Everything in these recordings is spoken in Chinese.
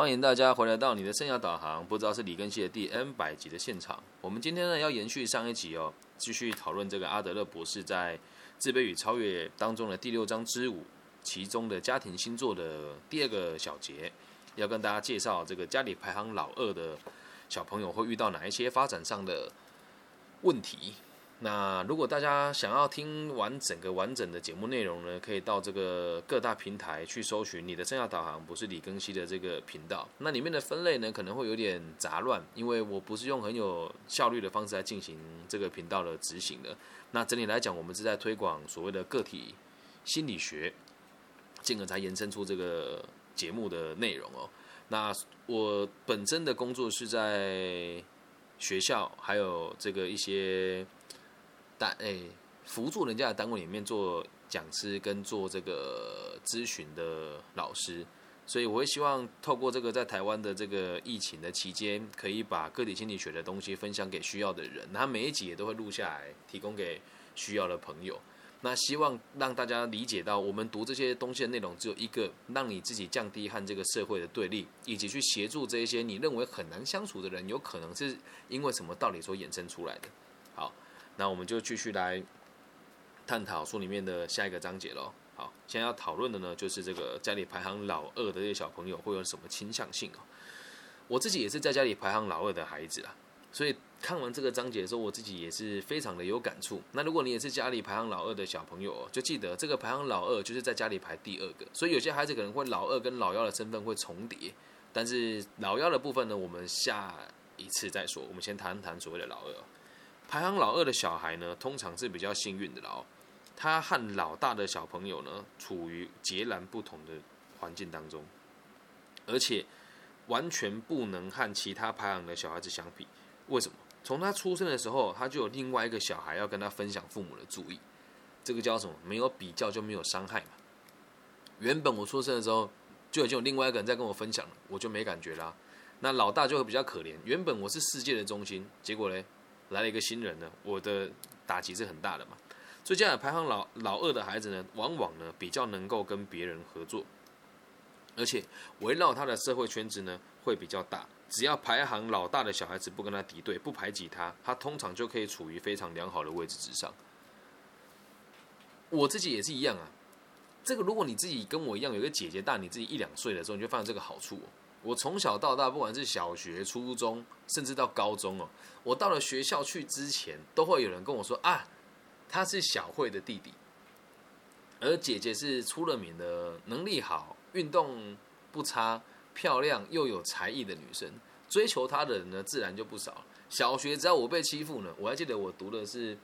欢迎大家回来到你的生涯导航，不知道是李根熙的第 N 百集的现场。我们今天呢要延续上一集哦，继续讨论这个阿德勒博士在《自卑与超越》当中的第六章之五，其中的家庭星座的第二个小节，要跟大家介绍这个家里排行老二的小朋友会遇到哪一些发展上的问题。那如果大家想要听完整个完整的节目内容呢，可以到这个各大平台去搜寻你的生涯导航，不是李更新的这个频道。那里面的分类呢，可能会有点杂乱，因为我不是用很有效率的方式来进行这个频道的执行的。那整体来讲，我们是在推广所谓的个体心理学，进而才延伸出这个节目的内容哦。那我本身的工作是在学校，还有这个一些。单诶，辅助人家的单位里面做讲师跟做这个咨询的老师，所以我会希望透过这个在台湾的这个疫情的期间，可以把个体心理学的东西分享给需要的人。那每一集也都会录下来，提供给需要的朋友。那希望让大家理解到，我们读这些东西的内容只有一个，让你自己降低和这个社会的对立，以及去协助这一些你认为很难相处的人，有可能是因为什么道理所衍生出来的。好。那我们就继续来探讨书里面的下一个章节喽。好，现在要讨论的呢，就是这个家里排行老二的这些小朋友会有什么倾向性哦。我自己也是在家里排行老二的孩子啊，所以看完这个章节的时候，我自己也是非常的有感触。那如果你也是家里排行老二的小朋友，就记得这个排行老二就是在家里排第二个，所以有些孩子可能会老二跟老幺的身份会重叠，但是老幺的部分呢，我们下一次再说。我们先谈谈所谓的老二。排行老二的小孩呢，通常是比较幸运的哦。他和老大的小朋友呢，处于截然不同的环境当中，而且完全不能和其他排行的小孩子相比。为什么？从他出生的时候，他就有另外一个小孩要跟他分享父母的注意。这个叫什么？没有比较就没有伤害嘛。原本我出生的时候，就已经有另外一个人在跟我分享了，我就没感觉啦。那老大就会比较可怜。原本我是世界的中心，结果嘞？来了一个新人呢，我的打击是很大的嘛。所以这样排行老老二的孩子呢，往往呢比较能够跟别人合作，而且围绕他的社会圈子呢会比较大。只要排行老大的小孩子不跟他敌对，不排挤他，他通常就可以处于非常良好的位置之上。我自己也是一样啊。这个如果你自己跟我一样有个姐姐大你自己一两岁的时候，你就发现这个好处。我从小到大，不管是小学、初中，甚至到高中哦，我到了学校去之前，都会有人跟我说啊，他是小慧的弟弟，而姐姐是出了名的能力好、运动不差、漂亮又有才艺的女生，追求她的人呢，自然就不少。小学只要我被欺负呢，我还记得我读的是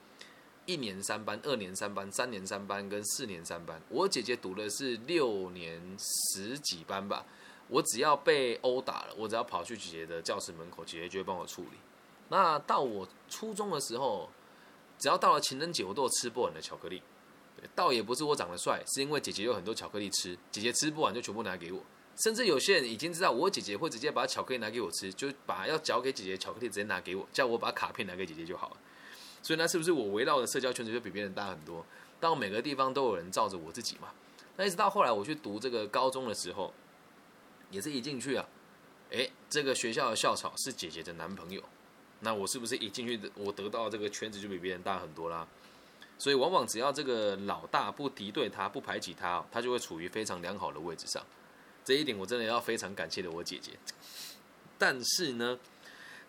一年三班、二年三班、三年三班跟四年三班，我姐姐读的是六年十几班吧。我只要被殴打了，我只要跑去姐姐的教室门口，姐姐就会帮我处理。那到我初中的时候，只要到了情人节，我都有吃不完的巧克力。倒也不是我长得帅，是因为姐姐有很多巧克力吃，姐姐吃不完就全部拿给我。甚至有些人已经知道我姐姐会直接把巧克力拿给我吃，就把要交给姐姐的巧克力直接拿给我，叫我把卡片拿给姐姐就好了。所以那是不是我围绕的社交圈子就比别人大很多？到每个地方都有人罩着我自己嘛？那一直到后来我去读这个高中的时候。也是一进去啊，哎，这个学校的校草是姐姐的男朋友，那我是不是一进去，我得到这个圈子就比别人大很多啦？所以往往只要这个老大不敌对他，不排挤他，他就会处于非常良好的位置上。这一点我真的要非常感谢的我姐姐。但是呢，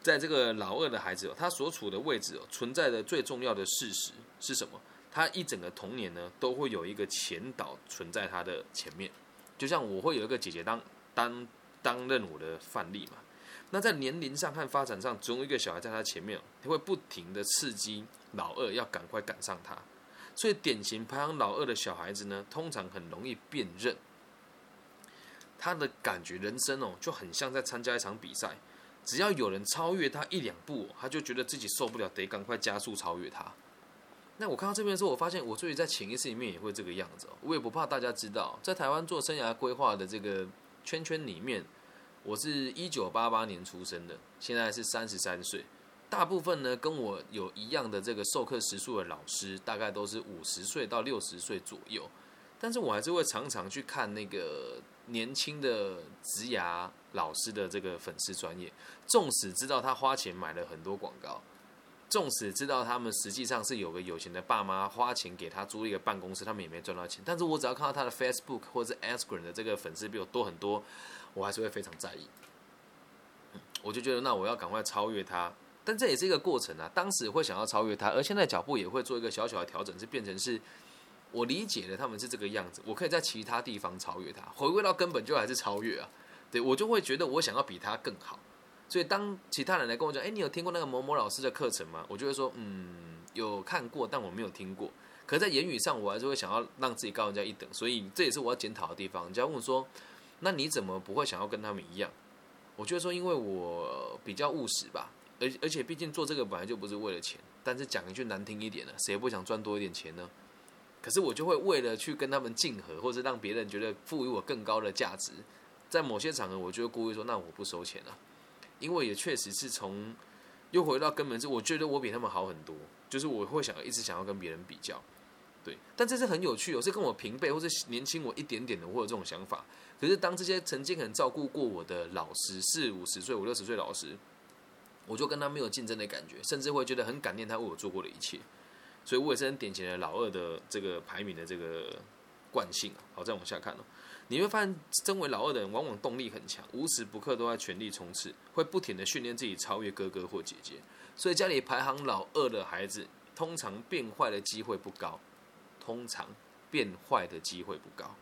在这个老二的孩子哦，他所处的位置哦，存在的最重要的事实是什么？他一整个童年呢，都会有一个前导存在他的前面，就像我会有一个姐姐当。担担任我的范例嘛？那在年龄上和发展上，总有一个小孩在他前面，他会不停的刺激老二要赶快赶上他。所以典型排行老二的小孩子呢，通常很容易辨认。他的感觉人生哦，就很像在参加一场比赛，只要有人超越他一两步，他就觉得自己受不了，得赶快加速超越他。那我看到这边的时候，我发现我自己在潜意识里面也会这个样子。我也不怕大家知道，在台湾做生涯规划的这个。圈圈里面，我是一九八八年出生的，现在是三十三岁。大部分呢跟我有一样的这个授课时数的老师，大概都是五十岁到六十岁左右。但是我还是会常常去看那个年轻的职涯老师的这个粉丝专业，纵使知道他花钱买了很多广告，纵使知道他们实际上是有个有钱的爸妈花钱给他租一个办公室，他们也没赚到钱。但是我只要看到他的 Facebook 或者 Instagram 的这个粉丝比我多很多，我还是会非常在意。我就觉得那我要赶快超越他，但这也是一个过程啊。当时会想要超越他，而现在脚步也会做一个小小的调整，是变成是。我理解了他们是这个样子，我可以在其他地方超越他，回归到根本就还是超越啊。对我就会觉得我想要比他更好，所以当其他人来跟我讲，哎，你有听过那个某某老师的课程吗？我就会说，嗯，有看过，但我没有听过。可是在言语上，我还是会想要让自己高人家一等，所以这也是我要检讨的地方。人家问我说，那你怎么不会想要跟他们一样？我觉得说，因为我比较务实吧，而而且毕竟做这个本来就不是为了钱，但是讲一句难听一点的，谁不想赚多一点钱呢？可是我就会为了去跟他们竞合，或者让别人觉得赋予我更高的价值，在某些场合，我就会故意说：“那我不收钱了。”因为也确实是从又回到根本是，我觉得我比他们好很多，就是我会想一直想要跟别人比较，对。但这是很有趣，有是跟我平辈或者年轻我一点点的，我有这种想法。可是当这些曾经很照顾过我的老师，四五十岁、五六十岁老师，我就跟他没有竞争的感觉，甚至会觉得很感念他为我做过的一切。所以我也是很典型的老二的这个排名的这个惯性。好，再往下看哦，你会发现，身为老二的人往往动力很强，无时不刻都在全力冲刺，会不停的训练自己超越哥哥或姐姐。所以家里排行老二的孩子，通常变坏的机会不高，通常变坏的机会不高，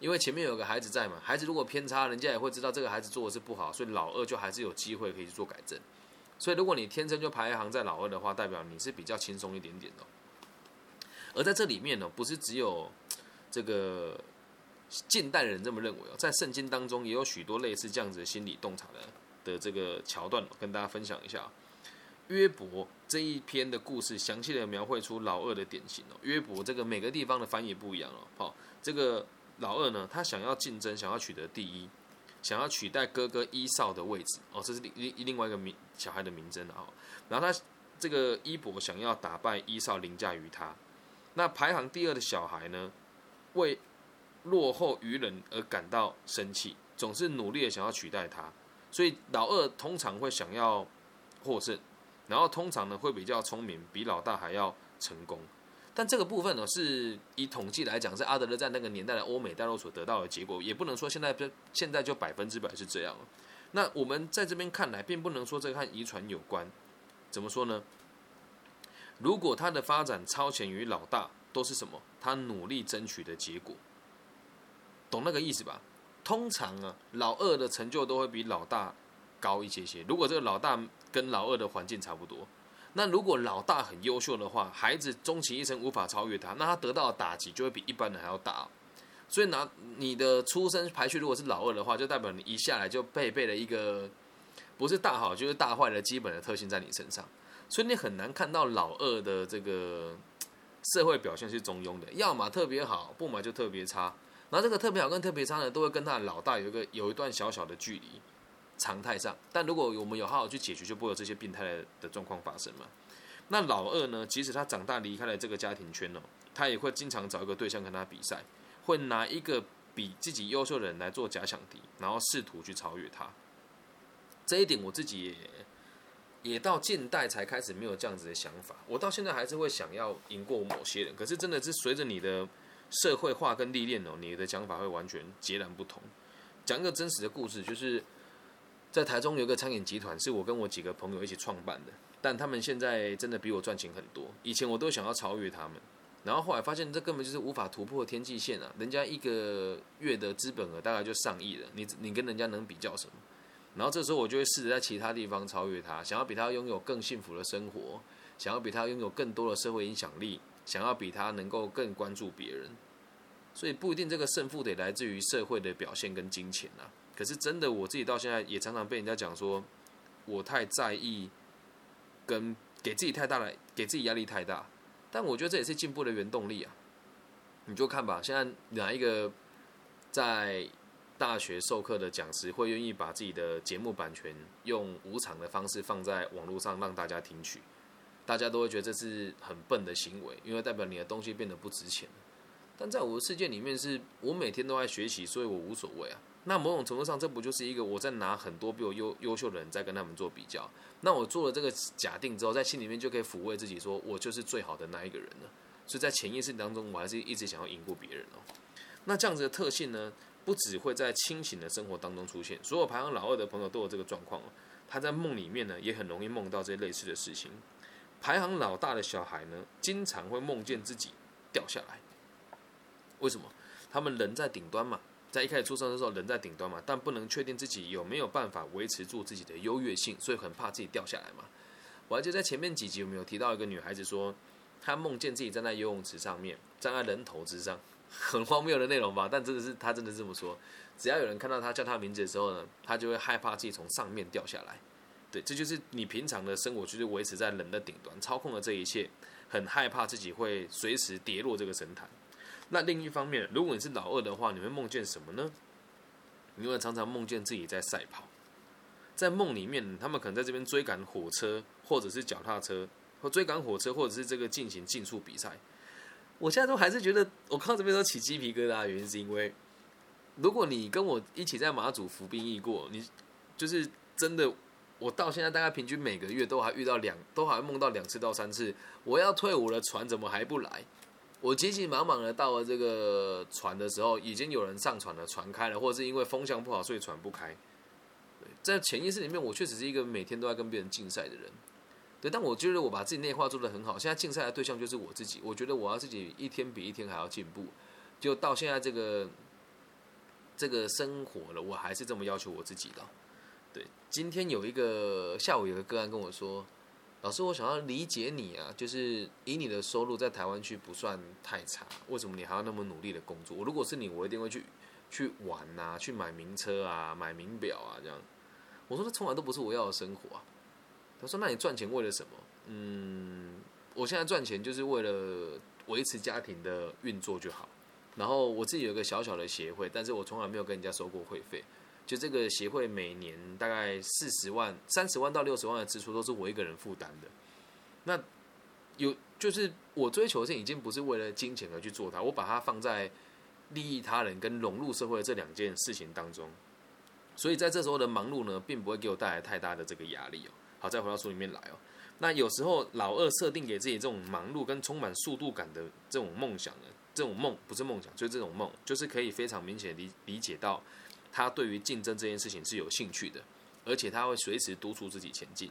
因为前面有个孩子在嘛。孩子如果偏差，人家也会知道这个孩子做的是不好，所以老二就还是有机会可以去做改正。所以如果你天生就排行在老二的话，代表你是比较轻松一点点的。而在这里面呢，不是只有这个近代人这么认为哦，在圣经当中也有许多类似这样子的心理洞察的的这个桥段，跟大家分享一下。约伯这一篇的故事，详细的描绘出老二的典型哦。约伯这个每个地方的翻译不一样哦。好，这个老二呢，他想要竞争，想要取得第一，想要取代哥哥伊少的位置哦，这是另另外一个名小孩的名称哦。然后他这个伊伯想要打败伊少，凌驾于他。那排行第二的小孩呢，为落后于人而感到生气，总是努力的想要取代他，所以老二通常会想要获胜，然后通常呢会比较聪明，比老大还要成功。但这个部分呢，是以统计来讲，是阿德勒在那个年代的欧美大陆所得到的结果，也不能说现在就现在就百分之百是这样。那我们在这边看来，并不能说这个和遗传有关，怎么说呢？如果他的发展超前于老大，都是什么？他努力争取的结果，懂那个意思吧？通常啊，老二的成就都会比老大高一些些。如果这个老大跟老二的环境差不多，那如果老大很优秀的话，孩子终其一生无法超越他，那他得到的打击就会比一般人还要大。所以拿你的出生排序，如果是老二的话，就代表你一下来就配备了一个不是大好就是大坏的基本的特性在你身上。所以你很难看到老二的这个社会表现是中庸的，要么特别好，不嘛就特别差。然后这个特别好跟特别差呢，都会跟他的老大有一个有一段小小的距离，常态上。但如果我们有好好去解决，就不会有这些病态的的状况发生嘛。那老二呢，即使他长大离开了这个家庭圈哦，他也会经常找一个对象跟他比赛，会拿一个比自己优秀的人来做假想敌，然后试图去超越他。这一点我自己也。也到近代才开始没有这样子的想法，我到现在还是会想要赢过某些人，可是真的是随着你的社会化跟历练哦，你的讲法会完全截然不同。讲一个真实的故事，就是在台中有个餐饮集团，是我跟我几个朋友一起创办的，但他们现在真的比我赚钱很多。以前我都想要超越他们，然后后来发现这根本就是无法突破天际线啊！人家一个月的资本额大概就上亿了，你你跟人家能比较什么？然后这时候我就会试着在其他地方超越他，想要比他拥有更幸福的生活，想要比他拥有更多的社会影响力，想要比他能够更关注别人。所以不一定这个胜负得来自于社会的表现跟金钱啊。可是真的我自己到现在也常常被人家讲说，我太在意，跟给自己太大的给自己压力太大。但我觉得这也是进步的原动力啊。你就看吧，现在哪一个在。大学授课的讲师会愿意把自己的节目版权用无偿的方式放在网络上让大家听取，大家都会觉得这是很笨的行为，因为代表你的东西变得不值钱。但在我的世界里面，是我每天都在学习，所以我无所谓啊。那某种程度上，这不就是一个我在拿很多比我优优秀的人在跟他们做比较？那我做了这个假定之后，在心里面就可以抚慰自己，说我就是最好的那一个人了。所以在潜意识当中，我还是一直想要赢过别人哦。那这样子的特性呢，不只会在清醒的生活当中出现，所有排行老二的朋友都有这个状况哦。他在梦里面呢，也很容易梦到这类似的事情。排行老大的小孩呢，经常会梦见自己掉下来。为什么？他们人在顶端嘛，在一开始出生的时候人在顶端嘛，但不能确定自己有没有办法维持住自己的优越性，所以很怕自己掉下来嘛。我还记得在前面几集有没有提到一个女孩子说，她梦见自己站在游泳池上面，站在人头之上，很荒谬的内容吧？但真的是她真的这么说，只要有人看到她叫她名字的时候呢，她就会害怕自己从上面掉下来。对，这就是你平常的生活，就是维持在人的顶端，操控了这一切，很害怕自己会随时跌落这个神坛。那另一方面，如果你是老二的话，你会梦见什么呢？你会常常梦见自己在赛跑，在梦里面，他们可能在这边追赶火车，或者是脚踏车，或追赶火车，或者是这个进行竞速比赛。我现在都还是觉得，我看这边都起鸡皮疙瘩原因，是因为如果你跟我一起在马祖服兵役过，你就是真的。我到现在大概平均每个月都还遇到两，都还梦到两次到三次。我要退伍了，船怎么还不来？我急急忙忙的到了这个船的时候，已经有人上船了，船开了，或者是因为风向不好，所以船不开。在潜意识里面，我确实是一个每天都在跟别人竞赛的人。对，但我觉得我把自己内化做的很好。现在竞赛的对象就是我自己。我觉得我要自己一天比一天还要进步。就到现在这个这个生活了，我还是这么要求我自己的。对，今天有一个下午有个个案跟我说，老师，我想要理解你啊，就是以你的收入在台湾区不算太差，为什么你还要那么努力的工作？我如果是你，我一定会去去玩呐，去买名车啊，买名表啊，这样。我说，这从来都不是我要的生活啊。他说，那你赚钱为了什么？嗯，我现在赚钱就是为了维持家庭的运作就好。然后我自己有一个小小的协会，但是我从来没有跟人家收过会费。就这个协会每年大概四十万、三十万到六十万的支出都是我一个人负担的。那有就是我追求的是已经不是为了金钱而去做它，我把它放在利益他人跟融入社会这两件事情当中。所以在这时候的忙碌呢，并不会给我带来太大的这个压力哦。好，再回到书里面来哦。那有时候老二设定给自己这种忙碌跟充满速度感的这种梦想呢，这种梦不是梦想，就是这种梦，就是可以非常明显理理解到。他对于竞争这件事情是有兴趣的，而且他会随时督促自己前进。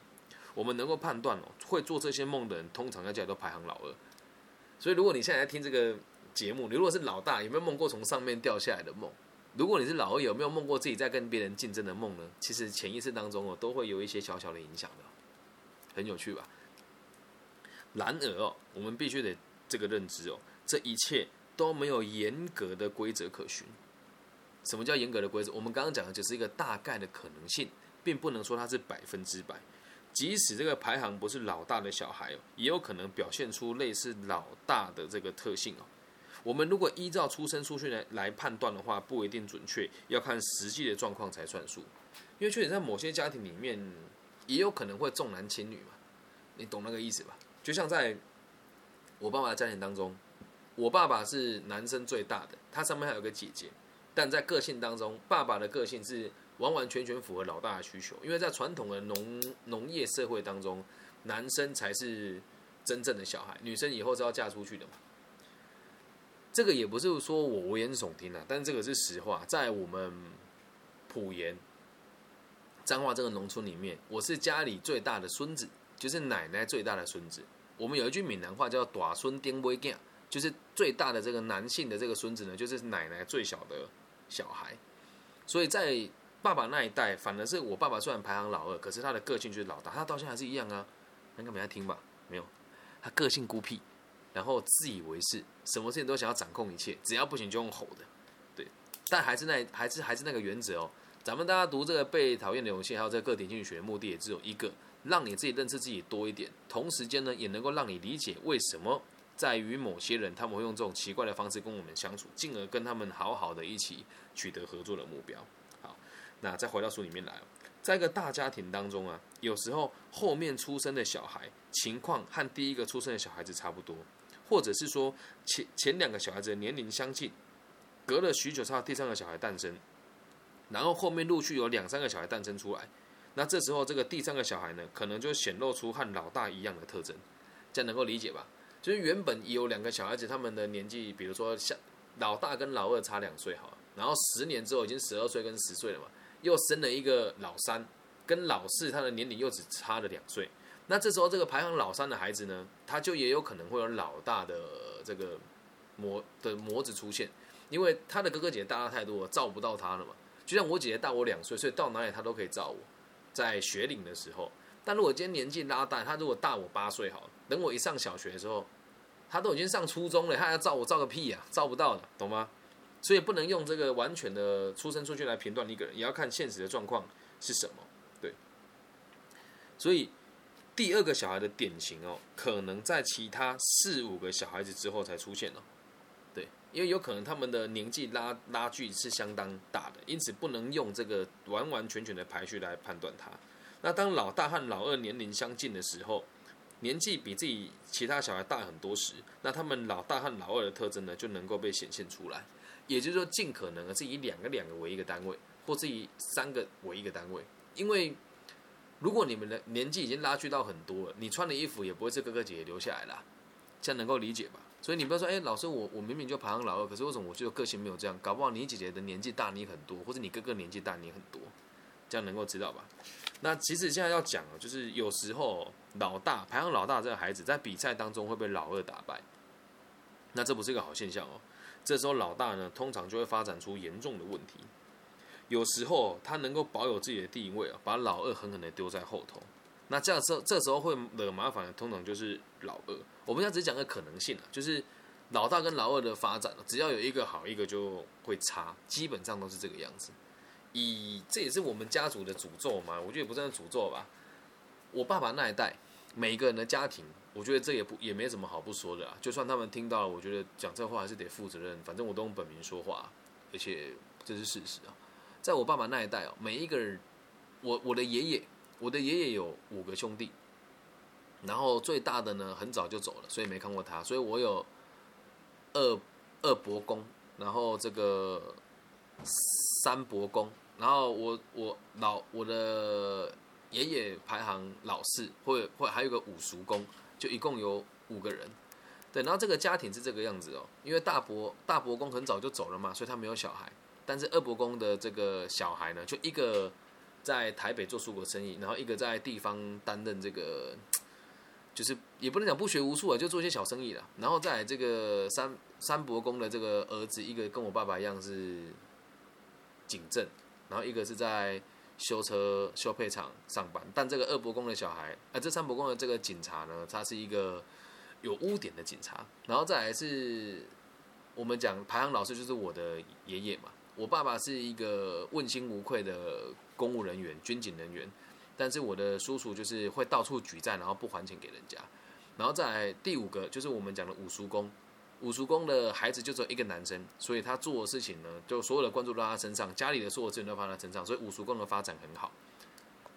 我们能够判断哦，会做这些梦的人，通常在家里都排行老二。所以，如果你现在在听这个节目，你如果是老大，有没有梦过从上面掉下来的梦？如果你是老二，有没有梦过自己在跟别人竞争的梦呢？其实潜意识当中哦，都会有一些小小的影响的，很有趣吧？然而哦，我们必须得这个认知哦，这一切都没有严格的规则可循。什么叫严格的规则？我们刚刚讲的只是一个大概的可能性，并不能说它是百分之百。即使这个排行不是老大的小孩哦，也有可能表现出类似老大的这个特性哦。我们如果依照出生数据来来判断的话，不一定准确，要看实际的状况才算数。因为确实在某些家庭里面，也有可能会重男轻女嘛，你懂那个意思吧？就像在我爸爸的家庭当中，我爸爸是男生最大的，他上面还有个姐姐。但在个性当中，爸爸的个性是完完全全符合老大的需求，因为在传统的农农业社会当中，男生才是真正的小孩，女生以后是要嫁出去的嘛。这个也不是说我危言耸听啊，但这个是实话，在我们普盐彰化这个农村里面，我是家里最大的孙子，就是奶奶最大的孙子。我们有一句闽南话叫“大孙丁威囝”，就是最大的这个男性的这个孙子呢，就是奶奶最小的。小孩，所以在爸爸那一代，反而是我爸爸虽然排行老二，可是他的个性就是老大。他到现在还是一样啊，应该没在听吧？没有，他个性孤僻，然后自以为是，什么事情都想要掌控一切，只要不行就用吼的。对，但还是那还是还是那个原则哦。咱们大家读这个被讨厌的勇气，还有这个个体心理学的目的，也只有一个，让你自己认识自己多一点，同时间呢，也能够让你理解为什么。在于某些人，他们会用这种奇怪的方式跟我们相处，进而跟他们好好的一起取得合作的目标。好，那再回到书里面来，在一个大家庭当中啊，有时候后面出生的小孩情况和第一个出生的小孩子差不多，或者是说前前两个小孩子年龄相近，隔了许久才第三个小孩诞生，然后后面陆续有两三个小孩诞生出来，那这时候这个第三个小孩呢，可能就显露出和老大一样的特征，这样能够理解吧？就是原本有两个小孩子，他们的年纪，比如说像老大跟老二差两岁，好了，然后十年之后已经十二岁跟十岁了嘛，又生了一个老三，跟老四他的年龄又只差了两岁，那这时候这个排行老三的孩子呢，他就也有可能会有老大的这个模的模子出现，因为他的哥哥姐姐大他太多，照不到他了嘛。就像我姐姐大我两岁，所以到哪里他都可以照我，在学龄的时候。但如果今天年纪拉大，他如果大我八岁，好了，等我一上小学的时候，他都已经上初中了，他要照我照个屁呀，照不到的，懂吗？所以不能用这个完全的出生数据来评断一个人，也要看现实的状况是什么。对，所以第二个小孩的典型哦，可能在其他四五个小孩子之后才出现哦。对，因为有可能他们的年纪拉拉距是相当大的，因此不能用这个完完全全的排序来判断他。那当老大和老二年龄相近的时候，年纪比自己其他小孩大很多时，那他们老大和老二的特征呢就能够被显现出来。也就是说，尽可能的是以两个两个为一个单位，或是以三个为一个单位。因为如果你们的年纪已经拉距到很多了，你穿的衣服也不会是哥哥姐姐留下来啦，这样能够理解吧？所以你不要说，哎，老师，我我明明就排行老二，可是为什么我觉得个性没有这样？搞不好你姐姐的年纪大你很多，或者你哥哥年纪大你很多，这样能够知道吧？那其实现在要讲啊，就是有时候老大排行老大这个孩子在比赛当中会被老二打败，那这不是一个好现象哦。这时候老大呢，通常就会发展出严重的问题。有时候他能够保有自己的地位啊，把老二狠狠的丢在后头。那这样时候，这时候会惹麻烦的，通常就是老二。我们现在只讲个可能性啊，就是老大跟老二的发展，只要有一个好，一个就会差，基本上都是这个样子。以这也是我们家族的诅咒嘛？我觉得也不算诅咒吧。我爸爸那一代，每一个人的家庭，我觉得这也不也没什么好不说的啊。就算他们听到了，我觉得讲这话还是得负责任。反正我都用本名说话，而且这是事实啊。在我爸爸那一代哦，每一个人，我我的爷爷，我的爷爷有五个兄弟，然后最大的呢很早就走了，所以没看过他。所以我有二二伯公，然后这个三伯公。然后我我老我的爷爷排行老四，或或还有个五叔公，就一共有五个人。对，然后这个家庭是这个样子哦，因为大伯大伯公很早就走了嘛，所以他没有小孩。但是二伯公的这个小孩呢，就一个在台北做蔬果生意，然后一个在地方担任这个，就是也不能讲不学无术啊，就做一些小生意了。然后在这个三三伯公的这个儿子，一个跟我爸爸一样是警政。然后一个是在修车修配厂上班，但这个二伯公的小孩，呃，这三伯公的这个警察呢，他是一个有污点的警察。然后再来是，我们讲排行老师就是我的爷爷嘛，我爸爸是一个问心无愧的公务人员、军警人员，但是我的叔叔就是会到处举债，然后不还钱给人家。然后再来第五个就是我们讲的五叔公。五叔公的孩子就只有一个男生，所以他做的事情呢，就所有的关注都在他身上，家里的所有资源都放在他身上，所以五叔公的发展很好。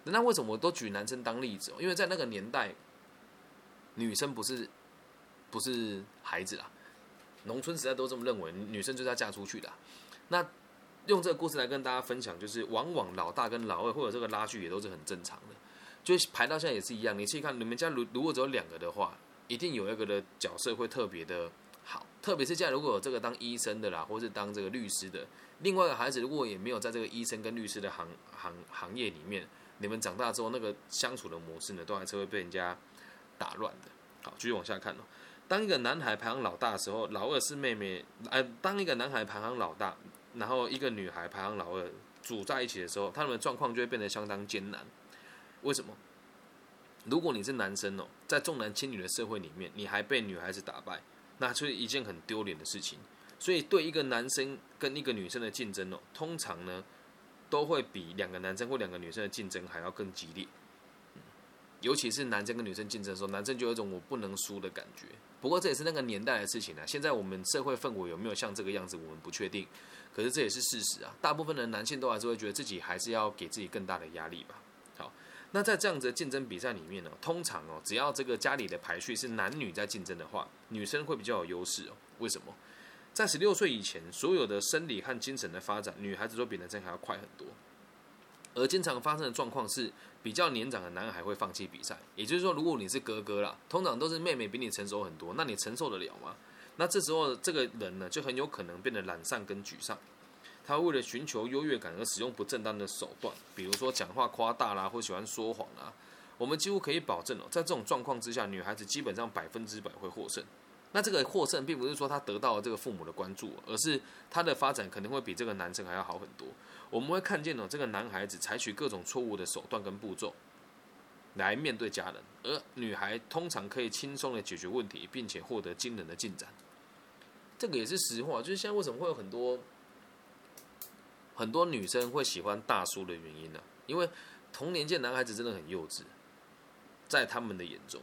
那为什么我都举男生当例子？因为在那个年代，女生不是不是孩子啊，农村时代都这么认为，女生就是要嫁出去的。那用这个故事来跟大家分享，就是往往老大跟老二或者这个拉锯也都是很正常的，就排到现在也是一样。你去看你们家如如果只有两个的话，一定有一个的角色会特别的。好，特别是现在如果有这个当医生的啦，或是当这个律师的，另外一个孩子如果也没有在这个医生跟律师的行行行业里面，你们长大之后那个相处的模式呢，都还是会被人家打乱的。好，继续往下看哦。当一个男孩排行老大的时候，老二是妹妹；哎，当一个男孩排行老大，然后一个女孩排行老二组在一起的时候，他们的状况就会变得相当艰难。为什么？如果你是男生哦，在重男轻女的社会里面，你还被女孩子打败。那就是一件很丢脸的事情，所以对一个男生跟一个女生的竞争哦，通常呢都会比两个男生或两个女生的竞争还要更激烈。尤其是男生跟女生竞争的时候，男生就有一种我不能输的感觉。不过这也是那个年代的事情啊。现在我们社会氛围有没有像这个样子，我们不确定。可是这也是事实啊。大部分的男性都还是会觉得自己还是要给自己更大的压力吧。那在这样子的竞争比赛里面呢，通常哦，只要这个家里的排序是男女在竞争的话，女生会比较有优势哦。为什么？在十六岁以前，所有的生理和精神的发展，女孩子都比男生还要快很多。而经常发生的状况是，比较年长的男孩会放弃比赛。也就是说，如果你是哥哥啦，通常都是妹妹比你成熟很多，那你承受得了吗？那这时候这个人呢，就很有可能变得懒散跟沮丧。他为了寻求优越感而使用不正当的手段，比如说讲话夸大啦，或喜欢说谎啊。我们几乎可以保证哦，在这种状况之下，女孩子基本上百分之百会获胜。那这个获胜并不是说他得到了这个父母的关注，而是他的发展可能会比这个男生还要好很多。我们会看见哦，这个男孩子采取各种错误的手段跟步骤来面对家人，而女孩通常可以轻松的解决问题，并且获得惊人的进展。这个也是实话，就是现在为什么会有很多很多女生会喜欢大叔的原因呢？因为同年纪男孩子真的很幼稚，在他们的眼中。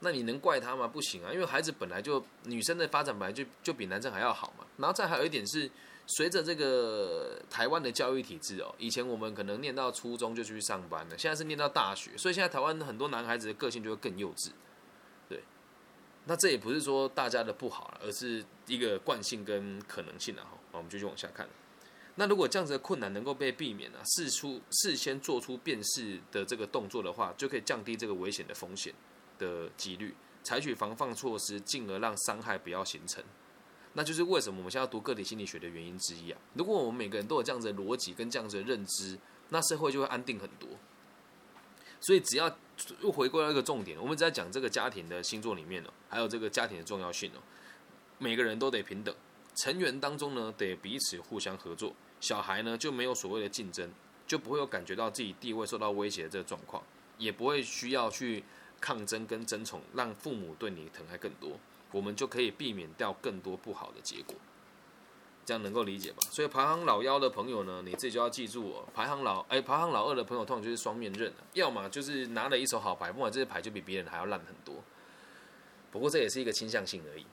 那你能怪他吗？不行啊，因为孩子本来就女生的发展本来就就比男生还要好嘛。然后再还有一点是，随着这个台湾的教育体制哦，以前我们可能念到初中就去上班了，现在是念到大学，所以现在台湾很多男孩子的个性就会更幼稚。对，那这也不是说大家的不好，而是一个惯性跟可能性了哈。好，我们继续往下看。那如果这样子的困难能够被避免啊，事出事先做出辨识的这个动作的话，就可以降低这个危险的风险。的几率，采取防范措施，进而让伤害不要形成，那就是为什么我们现在要读个体心理学的原因之一啊。如果我们每个人都有这样子的逻辑跟这样子的认知，那社会就会安定很多。所以只要又回归到一个重点，我们在讲这个家庭的星座里面哦，还有这个家庭的重要性哦，每个人都得平等，成员当中呢得彼此互相合作，小孩呢就没有所谓的竞争，就不会有感觉到自己地位受到威胁的这个状况，也不会需要去。抗争跟争宠，让父母对你疼爱更多，我们就可以避免掉更多不好的结果。这样能够理解吧？所以排行老幺的朋友呢，你自己就要记住哦。排行老哎，排行老二的朋友通常就是双面刃要么就是拿了一手好牌，不管这些牌就比别人还要烂很多。不过这也是一个倾向性而已。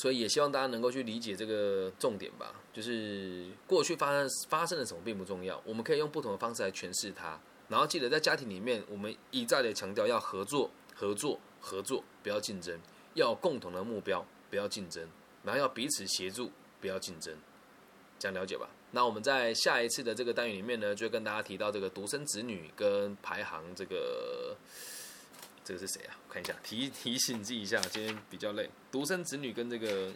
所以也希望大家能够去理解这个重点吧。就是过去发生发生了什么并不重要，我们可以用不同的方式来诠释它。然后记得在家庭里面，我们一再的强调要合作、合作、合作，不要竞争；要共同的目标，不要竞争；然后要彼此协助，不要竞争。这样了解吧？那我们在下一次的这个单元里面呢，就会跟大家提到这个独生子女跟排行这个，这个是谁啊？我看一下，提提醒记一下，今天比较累。独生子女跟这个。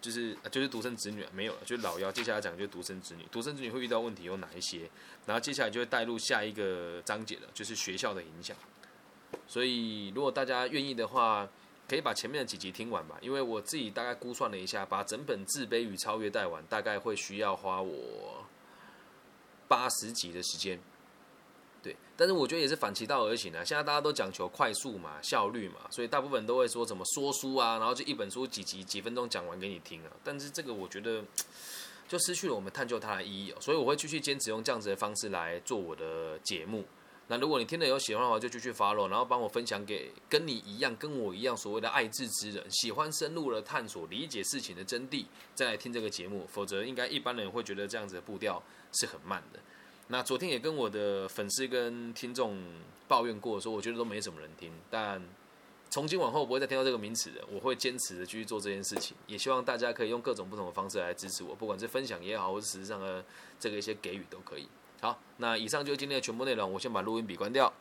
就是就是独生子女没有了，就老幺。接下来讲就是独生子女，独生子女会遇到问题有哪一些？然后接下来就会带入下一个章节了，就是学校的影响。所以如果大家愿意的话，可以把前面的几集听完吧。因为我自己大概估算了一下，把整本《自卑与超越》带完，大概会需要花我八十集的时间。但是我觉得也是反其道而行啊。现在大家都讲求快速嘛、效率嘛，所以大部分都会说怎么说书啊，然后就一本书几集几分钟讲完给你听啊。但是这个我觉得就失去了我们探究它的意义哦。所以我会继续坚持用这样子的方式来做我的节目。那如果你听了有喜欢的话，就继续 follow，然后帮我分享给跟你一样、跟我一样所谓的爱智之人，喜欢深入的探索、理解事情的真谛，再来听这个节目。否则，应该一般人会觉得这样子的步调是很慢的。那昨天也跟我的粉丝跟听众抱怨过，说我觉得都没什么人听。但从今往后不会再听到这个名词的，我会坚持的继续做这件事情。也希望大家可以用各种不同的方式来支持我，不管是分享也好，或是实质上的这个一些给予都可以。好，那以上就是今天的全部内容，我先把录音笔关掉。